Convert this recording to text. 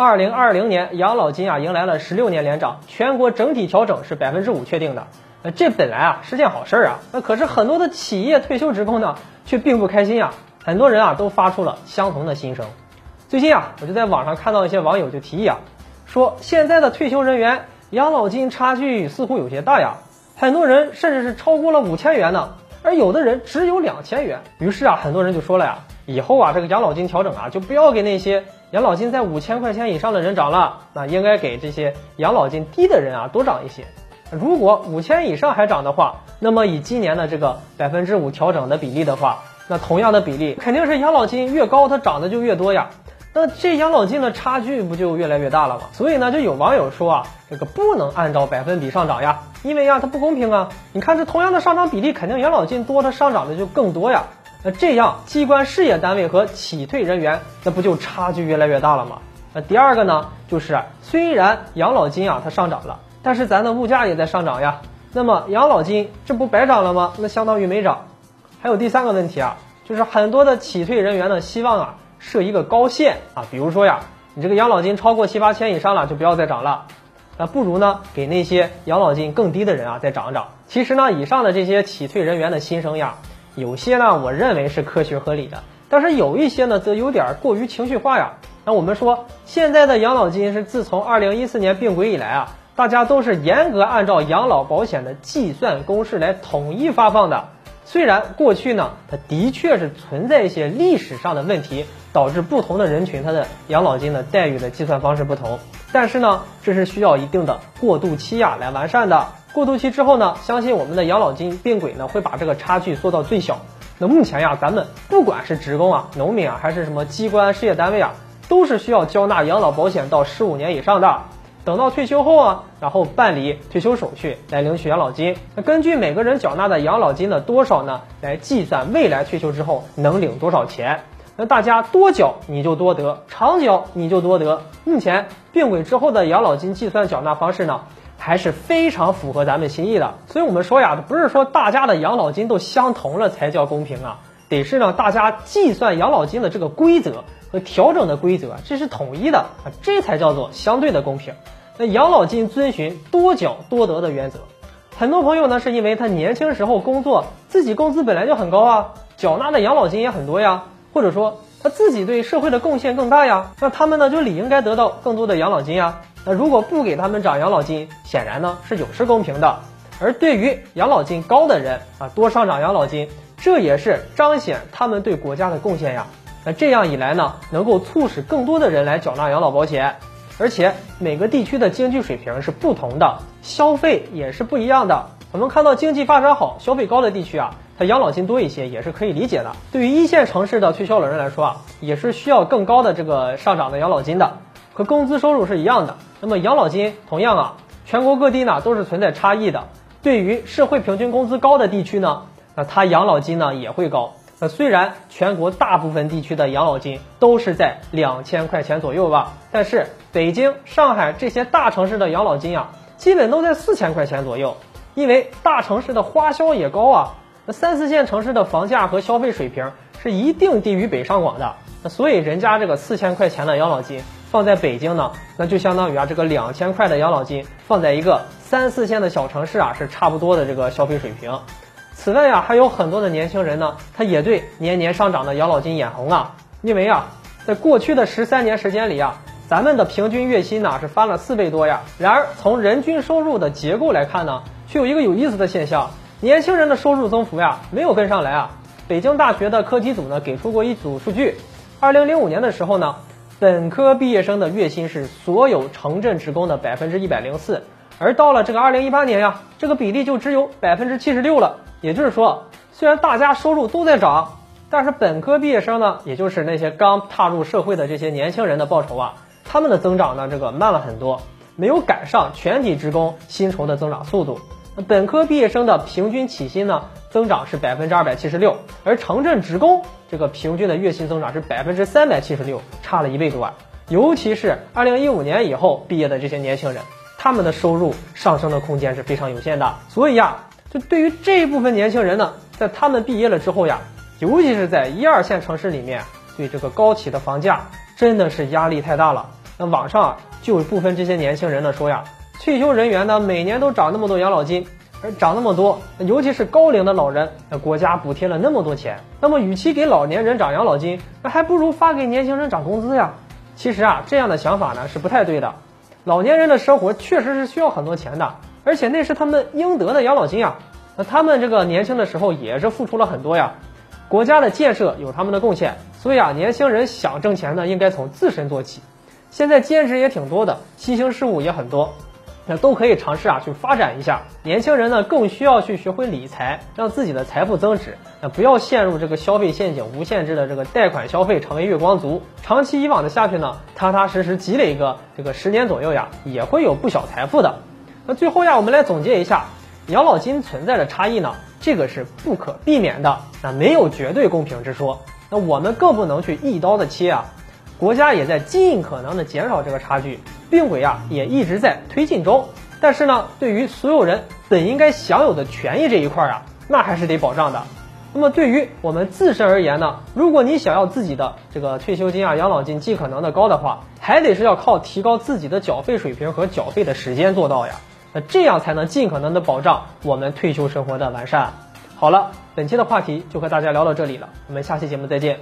二零二零年养老金啊迎来了十六年连涨，全国整体调整是百分之五确定的。呃这本来啊是件好事儿啊，那可是很多的企业退休职工呢却并不开心啊，很多人啊都发出了相同的心声。最近啊，我就在网上看到一些网友就提议啊，说现在的退休人员养老金差距似乎有些大呀，很多人甚至是超过了五千元呢，而有的人只有两千元。于是啊，很多人就说了呀，以后啊这个养老金调整啊就不要给那些养老金在五千块钱以上的人涨了，那应该给这些养老金低的人啊多涨一些。如果五千以上还涨的话，那么以今年的这个百分之五调整的比例的话，那同样的比例肯定是养老金越高，它涨的就越多呀。那这养老金的差距不就越来越大了吗？所以呢，就有网友说啊，这个不能按照百分比上涨呀，因为呀它不公平啊。你看这同样的上涨比例，肯定养老金多，它上涨的就更多呀。那这样机关事业单位和企退人员，那不就差距越来越大了吗？那第二个呢，就是虽然养老金啊它上涨了。但是咱的物价也在上涨呀，那么养老金这不白涨了吗？那相当于没涨。还有第三个问题啊，就是很多的企退人员呢希望啊设一个高线啊，比如说呀，你这个养老金超过七八千以上了就不要再涨了，那不如呢给那些养老金更低的人啊再涨涨。其实呢，以上的这些企退人员的心声呀，有些呢我认为是科学合理的，但是有一些呢则有点过于情绪化呀。那我们说现在的养老金是自从二零一四年并轨以来啊。大家都是严格按照养老保险的计算公式来统一发放的。虽然过去呢，它的确是存在一些历史上的问题，导致不同的人群他的养老金的待遇的计算方式不同。但是呢，这是需要一定的过渡期呀来完善的。过渡期之后呢，相信我们的养老金并轨呢会把这个差距缩到最小。那目前呀，咱们不管是职工啊、农民啊，还是什么机关事业单位啊，都是需要交纳养老保险到十五年以上的。等到退休后啊，然后办理退休手续来领取养老金。那根据每个人缴纳的养老金的多少呢，来计算未来退休之后能领多少钱。那大家多缴你就多得，长缴你就多得。目前并轨之后的养老金计算缴纳方式呢，还是非常符合咱们心意的。所以我们说呀，不是说大家的养老金都相同了才叫公平啊，得是呢大家计算养老金的这个规则。和调整的规则，这是统一的啊，这才叫做相对的公平。那养老金遵循多缴多得的原则，很多朋友呢是因为他年轻时候工作，自己工资本来就很高啊，缴纳的养老金也很多呀，或者说他自己对社会的贡献更大呀，那他们呢就理应该得到更多的养老金呀。那如果不给他们涨养老金，显然呢是有失公平的。而对于养老金高的人啊，多上涨养老金，这也是彰显他们对国家的贡献呀。那这样一来呢，能够促使更多的人来缴纳养老保险，而且每个地区的经济水平是不同的，消费也是不一样的。我们看到经济发展好、消费高的地区啊，它养老金多一些也是可以理解的。对于一线城市的退休老人来说啊，也是需要更高的这个上涨的养老金的，和工资收入是一样的。那么养老金同样啊，全国各地呢都是存在差异的。对于社会平均工资高的地区呢，那它养老金呢也会高。那虽然全国大部分地区的养老金都是在两千块钱左右吧，但是北京、上海这些大城市的养老金啊，基本都在四千块钱左右。因为大城市的花销也高啊，那三四线城市的房价和消费水平是一定低于北上广的。那所以人家这个四千块钱的养老金放在北京呢，那就相当于啊这个两千块的养老金放在一个三四线的小城市啊是差不多的这个消费水平。此外呀，还有很多的年轻人呢，他也对年年上涨的养老金眼红啊。因为啊，在过去的十三年时间里啊，咱们的平均月薪呢是翻了四倍多呀。然而从人均收入的结构来看呢，却有一个有意思的现象：年轻人的收入增幅呀没有跟上来啊。北京大学的课题组呢给出过一组数据，二零零五年的时候呢，本科毕业生的月薪是所有城镇职工的百分之一百零四，而到了这个二零一八年呀，这个比例就只有百分之七十六了。也就是说，虽然大家收入都在涨，但是本科毕业生呢，也就是那些刚踏入社会的这些年轻人的报酬啊，他们的增长呢，这个慢了很多，没有赶上全体职工薪酬的增长速度。本科毕业生的平均起薪呢，增长是百分之二百七十六，而城镇职工这个平均的月薪增长是百分之三百七十六，差了一倍多。啊。尤其是二零一五年以后毕业的这些年轻人，他们的收入上升的空间是非常有限的。所以呀。就对于这一部分年轻人呢，在他们毕业了之后呀，尤其是在一二线城市里面，对这个高企的房价真的是压力太大了。那网上啊就有部分这些年轻人呢说呀，退休人员呢每年都涨那么多养老金，而涨那么多，尤其是高龄的老人，国家补贴了那么多钱，那么与其给老年人涨养老金，那还不如发给年轻人涨工资呀。其实啊，这样的想法呢是不太对的。老年人的生活确实是需要很多钱的，而且那是他们应得的养老金啊。那他们这个年轻的时候也是付出了很多呀。国家的建设有他们的贡献，所以啊，年轻人想挣钱呢，应该从自身做起。现在兼职也挺多的，新兴事物也很多，那都可以尝试啊去发展一下。年轻人呢，更需要去学会理财，让自己的财富增值。那不要陷入这个消费陷阱，无限制的这个贷款消费，成为月光族。长期以往的下去呢，踏踏实实积累一个这个十年左右呀，也会有不小财富的。那最后呀，我们来总结一下，养老金存在的差异呢？这个是不可避免的，那没有绝对公平之说，那我们更不能去一刀的切啊。国家也在尽可能的减少这个差距，并轨啊也一直在推进中。但是呢，对于所有人本应该享有的权益这一块啊，那还是得保障的。那么对于我们自身而言呢，如果你想要自己的这个退休金啊、养老金尽可能的高的话，还得是要靠提高自己的缴费水平和缴费的时间做到呀。那这样才能尽可能的保障我们退休生活的完善。好了，本期的话题就和大家聊到这里了，我们下期节目再见。